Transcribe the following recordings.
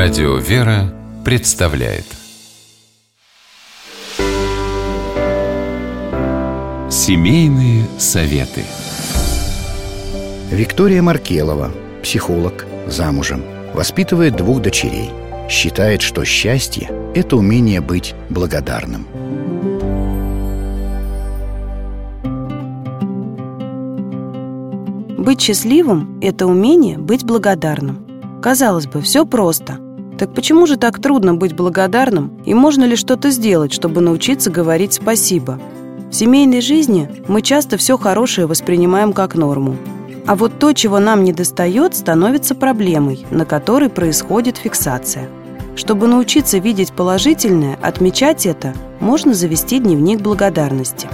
Радио «Вера» представляет Семейные советы Виктория Маркелова, психолог, замужем, воспитывает двух дочерей. Считает, что счастье – это умение быть благодарным. Быть счастливым – это умение быть благодарным. Казалось бы, все просто. Так почему же так трудно быть благодарным и можно ли что-то сделать, чтобы научиться говорить спасибо? В семейной жизни мы часто все хорошее воспринимаем как норму. А вот то, чего нам не достает, становится проблемой, на которой происходит фиксация. Чтобы научиться видеть положительное, отмечать это, можно завести дневник благодарности.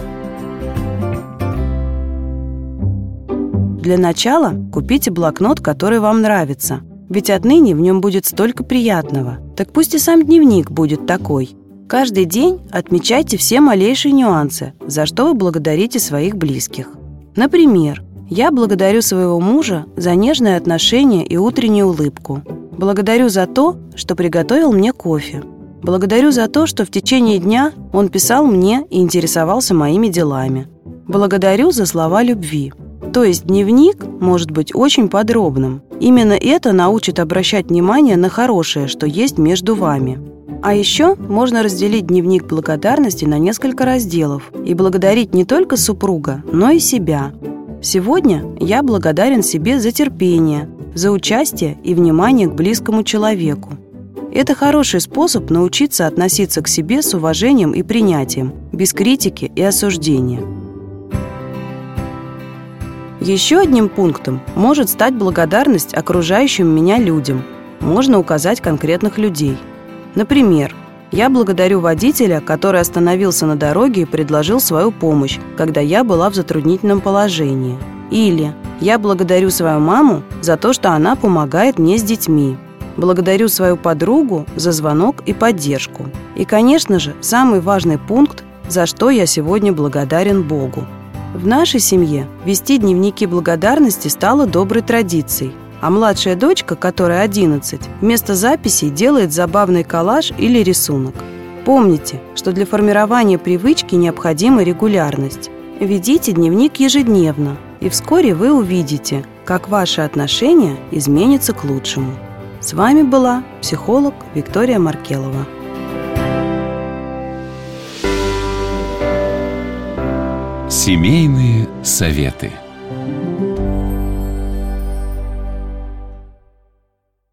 Для начала купите блокнот, который вам нравится – ведь отныне в нем будет столько приятного. Так пусть и сам дневник будет такой. Каждый день отмечайте все малейшие нюансы, за что вы благодарите своих близких. Например, я благодарю своего мужа за нежное отношение и утреннюю улыбку. Благодарю за то, что приготовил мне кофе. Благодарю за то, что в течение дня он писал мне и интересовался моими делами. Благодарю за слова любви. То есть дневник может быть очень подробным. Именно это научит обращать внимание на хорошее, что есть между вами. А еще можно разделить дневник благодарности на несколько разделов и благодарить не только супруга, но и себя. Сегодня я благодарен себе за терпение, за участие и внимание к близкому человеку. Это хороший способ научиться относиться к себе с уважением и принятием, без критики и осуждения. Еще одним пунктом может стать благодарность окружающим меня людям. Можно указать конкретных людей. Например, я благодарю водителя, который остановился на дороге и предложил свою помощь, когда я была в затруднительном положении. Или я благодарю свою маму за то, что она помогает мне с детьми. Благодарю свою подругу за звонок и поддержку. И, конечно же, самый важный пункт, за что я сегодня благодарен Богу. В нашей семье вести дневники благодарности стало доброй традицией, а младшая дочка, которая 11, вместо записей делает забавный коллаж или рисунок. Помните, что для формирования привычки необходима регулярность. Ведите дневник ежедневно, и вскоре вы увидите, как ваши отношения изменятся к лучшему. С вами была психолог Виктория Маркелова. Семейные советы.